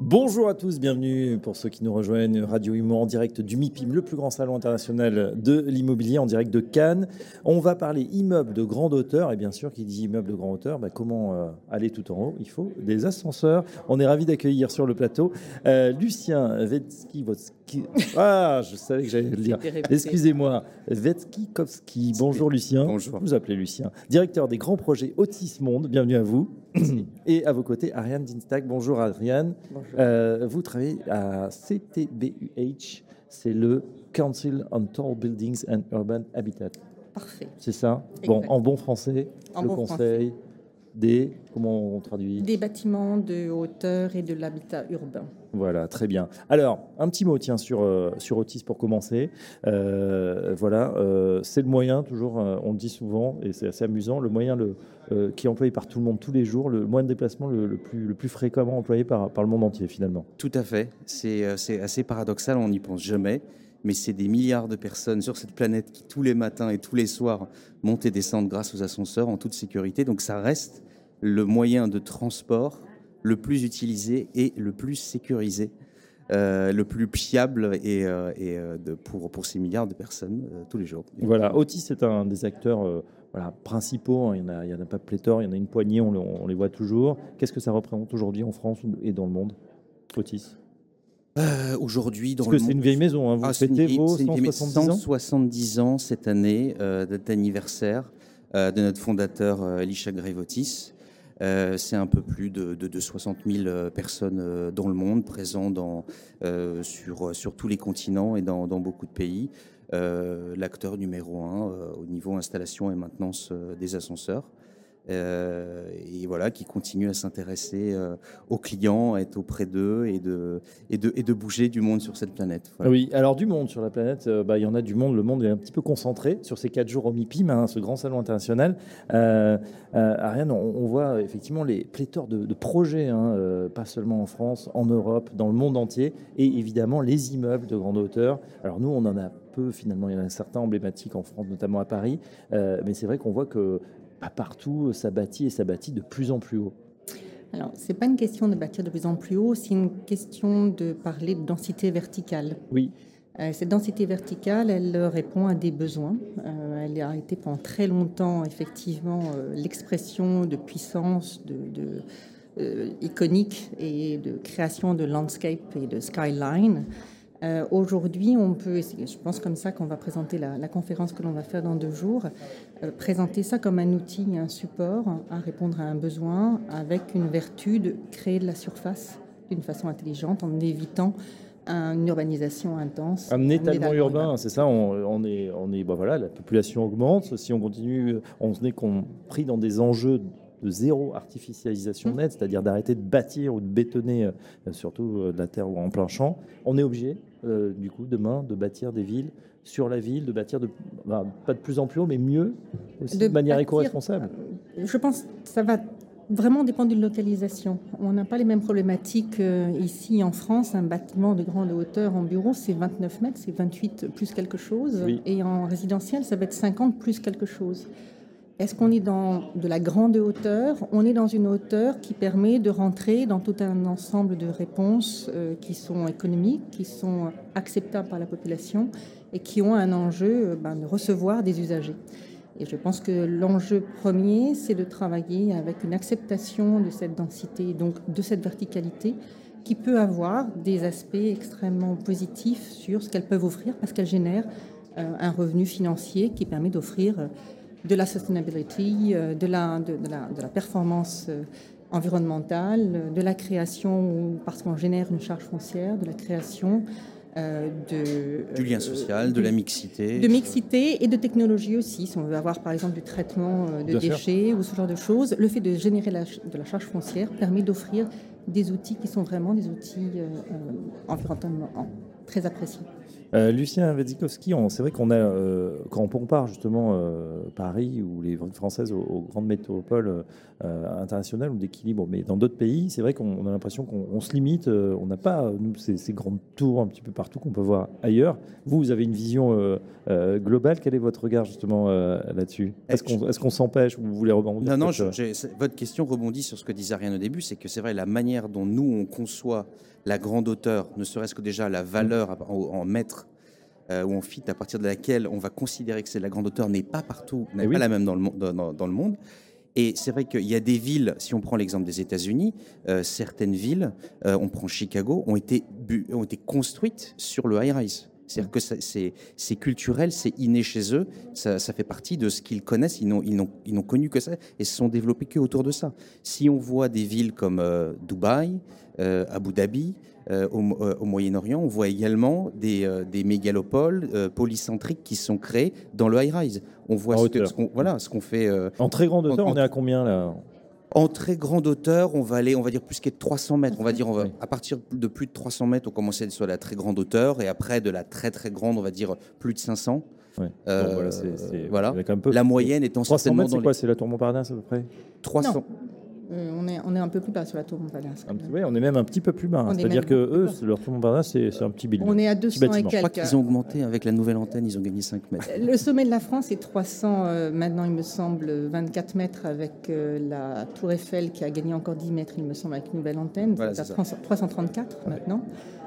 Bonjour à tous, bienvenue pour ceux qui nous rejoignent. Radio Imo en direct du MIPIM, le plus grand salon international de l'immobilier en direct de Cannes. On va parler immeuble de grande hauteur et bien sûr, qui dit immeuble de grande hauteur, bah, comment euh, aller tout en haut? Il faut des ascenseurs. On est ravi d'accueillir sur le plateau euh, Lucien Vetsky. Ah, je savais que j'allais le dire. Excusez-moi, Vetskikowski. Bonjour Lucien. Bonjour. Vous appelez Lucien, directeur des grands projets Monde. Bienvenue à vous. Et à vos côtés, Ariane Dinstag. Bonjour Ariane. Euh, vous travaillez à CTBUH, c'est le Council on Tall Buildings and Urban Habitat. Parfait. C'est ça? Bon, en bon français, En le bon conseil des. Comment on traduit? Des bâtiments de hauteur et de l'habitat urbain. Voilà, très bien. Alors, un petit mot, tiens, sur, euh, sur Otis pour commencer. Euh, voilà, euh, c'est le moyen, toujours, on le dit souvent, et c'est assez amusant, le moyen le, qui est employé par tout le monde tous les jours, le moyen de déplacement le, plus, le plus fréquemment employé par, par le monde entier, finalement. Tout à fait. C'est assez paradoxal, on n'y pense jamais. Mais c'est des milliards de personnes sur cette planète qui, tous les matins et tous les soirs, montent et descendent grâce aux ascenseurs en toute sécurité. Donc ça reste le moyen de transport le plus utilisé et le plus sécurisé, euh, le plus fiable et, euh, et, euh, de, pour, pour ces milliards de personnes euh, tous les jours. Voilà, Otis est un des acteurs voilà, principaux. hein. Il n'y en, a- il y en a pas pléthore, il y en a une poignée, on, le- on les voit toujours. Qu'est-ce que ça représente aujourd'hui en France et dans le monde, Otis? Euh, Aujourd'hui, dans Parce que c'est une vieille maison, hein. vous Ah, une fêtez vos c'est une vieille- 170 ans 170 ans cette année euh, d'anniversaire euh, de notre fondateur Elisha Grevotis. Euh, c'est un peu plus de, de, de 60 000 euh, personnes euh, dans le monde, présents dans, sur, tous les continents et dans, beaucoup de pays. L'acteur numéro un au niveau installation et maintenance des ascenseurs. Euh, et voilà, qui continue à s'intéresser euh, aux clients, à être auprès d'eux et de, et, de, et de bouger du monde sur cette planète. Oui, alors du monde sur la planète, euh, bah, il y en a du monde. Le monde est un petit peu concentré sur ces quatre jours au MIPIM, hein, ce grand salon international. Ariane, on, voit effectivement les pléthores de, projets, hein, pas seulement en France, en Europe, dans le monde entier, et évidemment les immeubles de grande hauteur. Alors nous, on en a peu finalement. Il y en a certains emblématiques en France, notamment à Paris, mais c'est vrai qu'on voit que pas partout, ça bâtit et ça bâtit de plus en plus haut. Alors, c'est pas une question de bâtir de plus en plus haut, c'est une question de parler de densité verticale. Oui, Euh, cette densité verticale, elle euh, répond à des besoins. Euh, elle a été pendant très longtemps, effectivement, euh, l'expression de puissance, de, de, euh, iconique et de création de landscape et de skyline. Euh, Aujourd'hui, on peut, je pense comme ça qu'on va présenter la, la conférence que l'on va faire dans deux jours, euh, présenter ça comme un outil, un support à répondre à un besoin avec une vertu de créer de la surface d'une façon intelligente en évitant une urbanisation intense. Un étalement urbain, c'est ça. On, on est, on est, bah voilà, la population augmente. Si on continue, on est compris dans des enjeux de zéro artificialisation nette, c'est-à-dire d'arrêter de bâtir ou de bétonner, euh, surtout euh, de la terre ou en plein champ. On est obligé, euh, du coup, demain, de bâtir des villes sur la ville, de bâtir de, pas de plus en plus haut, mais mieux, aussi, de, manière éco-responsable. Je pense que ça va vraiment dépendre d'une localisation. On n'a pas les mêmes problématiques euh, ici en France. Un bâtiment de grande hauteur en bureau, c'est 29 mètres, c'est 28 plus quelque chose. Oui. Et en résidentiel, ça va être 50 plus quelque chose. Est-ce qu'on est dans de la grande hauteur? On est dans une hauteur qui permet de rentrer dans tout un ensemble de réponses euh, qui sont économiques, qui sont acceptables par la population et qui ont un enjeu euh, ben, de recevoir des usagers. Et je pense que l'enjeu premier, c'est de travailler avec une acceptation de cette densité, donc de cette verticalité, qui peut avoir des aspects extrêmement positifs sur ce qu'elles peuvent offrir, parce qu'elles génèrent euh, un revenu financier qui permet d'offrir de la sustainability, euh, de la, de, de la, de la performance euh, environnementale, euh, de la création, ou parce qu'on génère une charge foncière, de la création euh, de... Du lien euh, social, de la mixité. de mixité et de technologie aussi. Si on veut avoir par exemple du traitement euh, de Bien sûr. déchets ou ce genre de choses, le fait de générer la de la charge foncière permet d'offrir des outils qui sont vraiment des outils euh, environnementalement très appréciés. Euh, Lucien Wedzikowski, c'est vrai qu'on a, euh, quand on compare justement euh, Paris ou les ventes françaises aux, grandes métropoles internationales ou d'équilibre, mais dans d'autres pays, c'est vrai qu'on a l'impression qu'on se limite. on n'a pas, nous, ces, grandes tours un petit peu partout qu'on peut voir ailleurs. Vous, vous avez une vision globale. Quel est votre regard justement là-dessus? Est-ce qu'on s'empêche ou vous voulez rebondir Non, non, votre question rebondit sur ce que disait Ariane au début, c'est que c'est vrai, la manière dont nous, on conçoit la grande hauteur, ne serait-ce que déjà la valeur en, mètres euh, ou en fit à partir de laquelle on va considérer que c'est la grande hauteur n'est pas partout, n'est eh pas la même dans le, dans, le monde. Et c'est vrai qu'il y a des villes, si on prend l'exemple des États-Unis, euh, certaines villes, euh, on prend Chicago, ont été, ont été construites sur le high-rise. C'est-à-dire que c'est culturel, c'est inné chez eux, ça, fait partie de ce qu'ils connaissent, ils n'ont connu que ça et se sont développés que autour de ça. Si on voit des villes comme Dubaï, euh, Abu Dhabi, euh, euh, au, Moyen-Orient, on voit également des, mégalopoles polycentriques qui sont créés dans le high-rise. On voit ce, qu'on voilà, ce qu'on fait. en très grande hauteur, on est à combien là? En très grande hauteur, on va aller, on va dire plus que 300 mètres. On va dire, on va, à partir de plus de 300 mètres, on commence sur la très grande hauteur, et après de la très très grande, on va dire plus de 500. voilà, La moyenne étant 300 mètres, c'est quoi C'est la tour Montparnasse à peu près? 300. Euh, on, est, on est un peu plus bas sur la tour Montparnasse. Oui, on est même un petit peu plus bas. Hein. C'est-à-dire que eux, leur tour Montparnasse, c'est un petit building. On est à 200 et quelques. Je crois qu'ils ont augmenté avec la nouvelle antenne, ils ont gagné 5 mètres. Le sommet de la France est 300, euh, maintenant il me semble 24 mètres avec euh, la tour Eiffel qui a gagné encore 10 mètres, il me semble, avec une nouvelle antenne. Voilà, c'est 334 maintenant.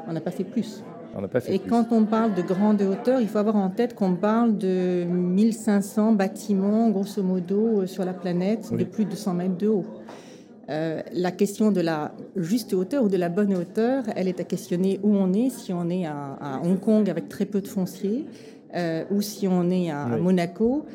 On n'a pas fait plus. On pas fait et quand on parle de grande hauteur, il faut avoir en tête qu'on parle de 1500 bâtiments, grosso modo, sur la planète, de plus de 100 mètres de haut. Euh, la question de la juste hauteur ou de la bonne hauteur, elle est à questionner où on est, si on est à, Hong Kong avec très peu de fonciers, euh, ou si on est à, Monaco.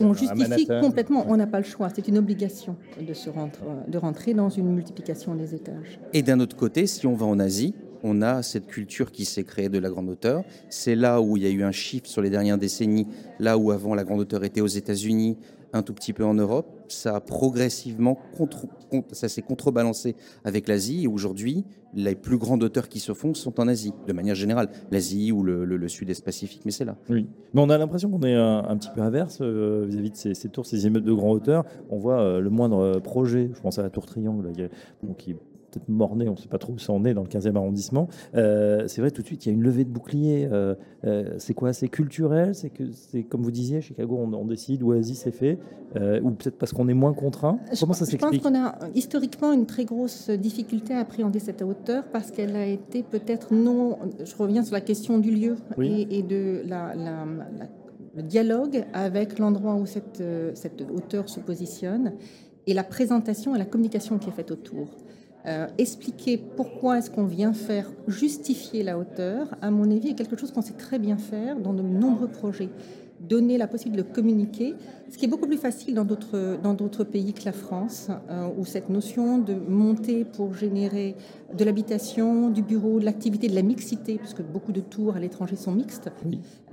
on justifie complètement, on n'a pas le choix, c'est une obligation de, se rentrer, de rentrer dans une multiplication des étages. Et d'un autre côté, si on va en Asie, on a cette culture qui s'est créée de la grande hauteur. C'est là où il y a eu un shift sur les dernières décennies, là où avant la grande hauteur était aux États-Unis, un tout petit peu en Europe. Ça a progressivement ça s'est contrebalancé avec l'Asie et aujourd'hui, les plus grandes hauteurs qui se font sont en Asie, de manière générale, l'Asie ou le, Sud-Est Pacifique, mais c'est là. Oui, mais on a l'impression qu'on est un, petit peu inverse euh, vis-à-vis de ces, tours, ces immeubles de grande hauteur. On voit euh, le moindre projet, je pense à la tour Triangle, qui peut-être Mornay, on ne sait pas trop où ça en est dans le 15e arrondissement. Euh, c'est vrai, tout de suite, il y a une levée de bouclier. Euh, euh, c'est quoi C'est culturel C'est que c'est comme vous disiez, Chicago, on, décide où Asie c'est fait, ou peut-être parce qu'on est moins contraint? Comment ça s'explique? Je pense qu'on a historiquement une très grosse difficulté à appréhender cette hauteur parce qu'elle a été peut-être non. Je reviens sur la question du lieu et, de la, le dialogue avec l'endroit où cette, cette hauteur se positionne et la présentation et la communication qui est faite autour. Euh, expliquer pourquoi est-ce qu'on vient faire, justifier la hauteur, à mon avis, est quelque chose qu'on sait très bien faire dans de nombreux projets. Donner la possibilité de communiquer, ce qui est beaucoup plus facile dans d'autres, dans d'autres pays que la France, euh, où cette notion de monter pour générer de l'habitation, du bureau, de l'activité, de la mixité, puisque beaucoup de tours à l'étranger sont mixtes,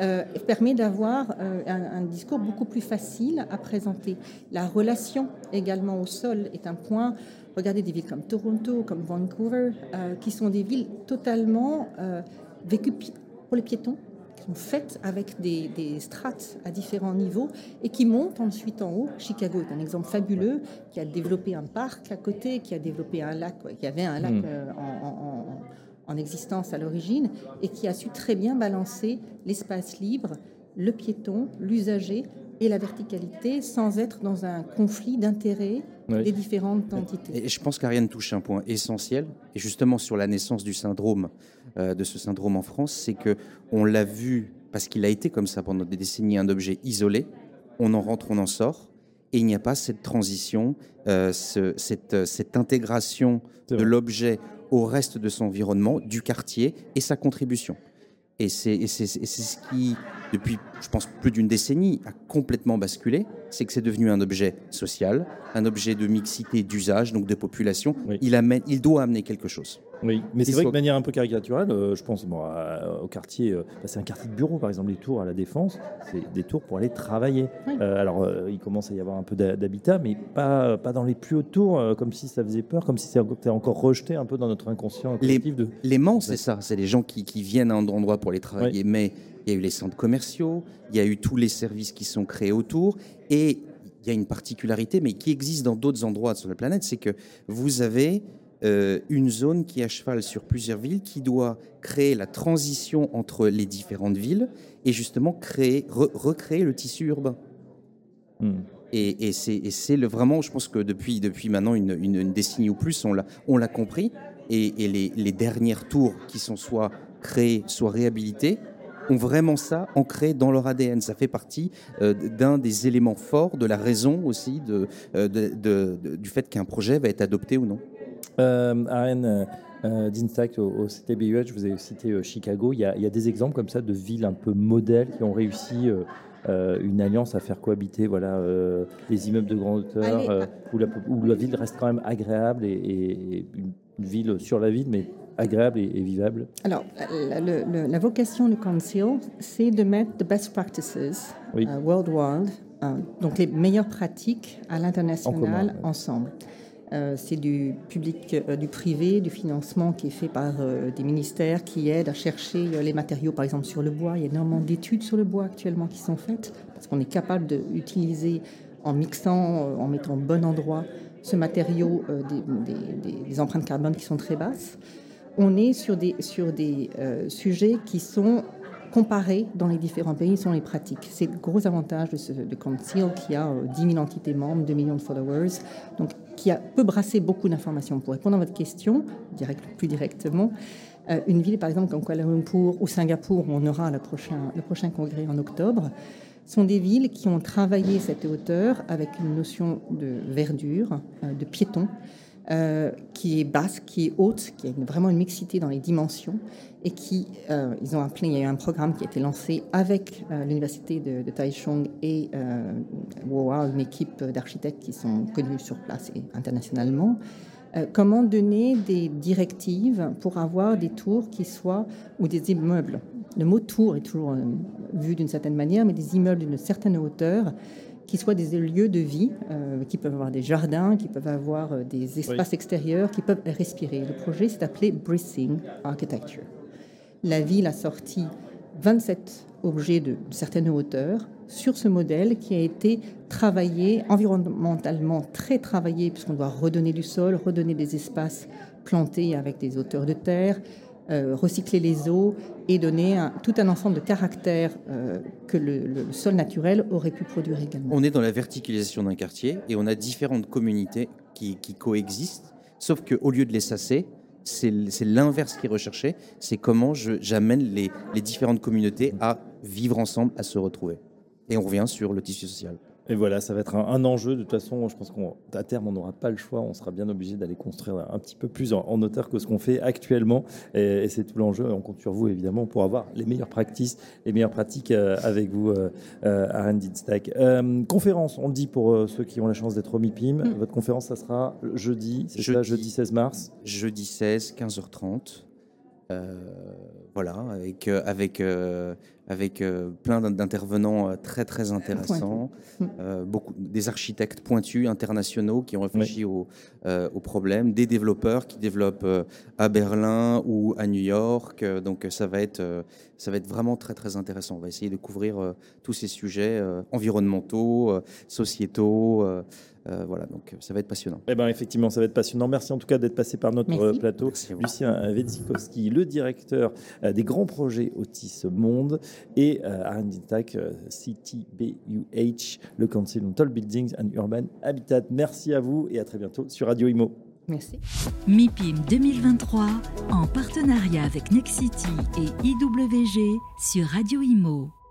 euh, permet d'avoir un, un, discours beaucoup plus facile à présenter. La relation également au sol est un point Regardez des villes comme Toronto, comme Vancouver, euh, qui sont des villes totalement euh, vécues pour les piétons, sont faites avec des, strates à différents niveaux et qui montent ensuite en haut. Chicago est un exemple fabuleux qui a développé un parc à côté, qui a développé un lac, qui avait un lac hmm. euh, en, existence à l'origine et qui a su très bien balancer l'espace libre, le piéton, l'usager et la verticalité sans être dans un conflit d'intérêts des différentes entités. Et je pense qu'Ariane touche un point essentiel, et justement sur la naissance du syndrome, euh, de ce syndrome en France, c'est que on l'a vu, parce qu'il a été comme ça pendant des décennies, un objet isolé, on en rentre, on en sort, et il n'y a pas cette transition, euh, cette, cette, intégration de l'objet au reste de son environnement, du quartier et sa contribution. Et c'est ce qui depuis, je pense, plus d'une décennie, a complètement basculé, c'est que c'est devenu un objet social, un objet de mixité d'usage, donc de population. Il, amène, il doit amener quelque chose. Oui, mais c'est vrai que de manière un peu caricaturale, euh, je pense bon, au quartier, euh, bah, c'est un quartier de bureau, par exemple, les tours à la Défense, c'est des tours pour aller travailler. Euh, alors, il commence à y avoir un peu d'habitat, mais pas, pas dans les plus hautes tours, comme si ça faisait peur, comme si c'était encore rejeté un peu dans notre inconscient collectif. Les, de... L'aimant, c'est ça, c'est les gens qui, qui, viennent à un endroit pour aller travailler, mais il y a eu les centres commerciaux, il y a eu tous les services qui sont créés autour, et il y a une particularité, mais qui existe dans d'autres endroits sur la planète, c'est que vous avez euh, une zone qui est à cheval sur plusieurs villes, qui doit créer la transition entre les différentes villes et justement créer, recréer le tissu urbain. Hmm. Et, c'est vraiment, je pense que depuis, depuis maintenant une, décennie ou plus, on l'a compris. Et, les, dernières tours qui sont soit créées, soit réhabilitées, ont vraiment ça ancré dans leur ADN. Ça fait partie euh, d'un des éléments forts de la raison aussi de, euh, du fait qu'un projet va être adopté ou non. Euh, Arène euh, euh, d'Instact au, au, CTBUH, je vous ai cité euh, Chicago. Il y, a, il y, a, des exemples comme ça de villes un peu modèles qui ont réussi une alliance à faire cohabiter voilà, les immeubles de grande hauteur, où, la, où, la, ville reste quand même agréable et, une, ville sur la ville, mais agréable et, vivable Alors, la, la, vocation du Council, c'est de mettre the best practices oui. worldwide, donc les meilleures pratiques à l'international ensemble. Euh, c'est du public, euh, du privé, du financement qui est fait par euh, des ministères qui aident à chercher les matériaux, par exemple sur le bois. Il y a énormément d'études sur le bois actuellement qui sont faites parce qu'on est capable d'utiliser en mixant, en mettant au bon endroit ce matériau des, empreintes carbone qui sont très basses. On est sur des, sur des sujets qui sont comparés dans les différents pays sont les pratiques. C'est le gros avantage de, ce, de qui a 10 000 entités membres, 2 millions de followers. Donc qui a, peut brasser beaucoup d'informations. Pour répondre à votre question, direct, plus directement, euh, une ville par exemple comme Kuala Lumpur ou Singapour, où on aura le prochain, le prochain congrès en octobre, sont des villes qui ont travaillé cette hauteur avec une notion de verdure, euh, de piéton, euh, qui est basse, qui est haute, qui a vraiment une mixité dans les dimensions et qui, euh, ils ont appelé, il y a eu un programme qui a été lancé avec euh, l'université de, Taichung et euh, une équipe d'architectes qui sont connus sur place et internationalement. comment donner des directives pour avoir des tours qui soient, ou des immeubles? Le mot tour est toujours vu d'une certaine manière, mais des immeubles d'une certaine hauteur qui soient des lieux de vie, euh, qui peuvent avoir des jardins, qui peuvent avoir euh, des espaces extérieurs, qui peuvent respirer. Le projet s'est appelé Breathing Architecture. La ville a sorti 27 objets de certaines hauteurs sur ce modèle qui a été travaillé, environnementalement très travaillé, puisqu'on doit redonner du sol, redonner des espaces plantés avec des hauteurs de terre, euh, recycler les eaux et donner tout un ensemble de caractères euh, que le, sol naturel aurait pu produire également. On est dans la verticalisation d'un quartier et on a différentes communautés qui, coexistent, sauf qu'au lieu de les sasser, c'est l'inverse qui est recherché, c'est comment j'amène les, les différentes communautés à vivre ensemble, à se retrouver. Et on revient sur le tissu social. Et voilà, ça va être un, enjeu. De toute façon, je pense qu'à terme, on n'aura pas le choix. On sera bien obligé d'aller construire un, petit peu plus en, hauteur que ce qu'on fait actuellement. Et, c'est tout l'enjeu. On compte sur vous, évidemment, pour avoir les meilleures pratiques, les meilleures pratiques euh, avec vous, euh, euh à Stack. Euh, conférence, on le dit pour ceux qui ont la chance d'être au MIPIM. Mm. Votre conférence, ça sera jeudi, c'est jeudi, jeudi 16 mars Jeudi 16, 15h30. Voilà, avec, avec avec euh, plein d'intervenants euh, très très intéressants, euh, beaucoup des architectes pointus internationaux qui ont réfléchi au, au, problème, des développeurs qui développent à Berlin ou à New York. donc ça va être ça va être vraiment très très intéressant. On va essayer de couvrir tous ces sujets environnementaux, sociétaux. Euh, voilà, donc ça va être passionnant. Eh ben, effectivement, ça va être passionnant. Merci en tout cas d'être passé par notre plateau. Lucien Wedzikowski, le directeur des grands projets Otis Monde et euh, R&D euh, CTBUH, le Council on Tall Buildings and Urban Habitat. Merci à vous et à très bientôt sur Radio Imo. Merci. MIPIM 2023 en partenariat avec Nexity et IWG sur Radio Imo.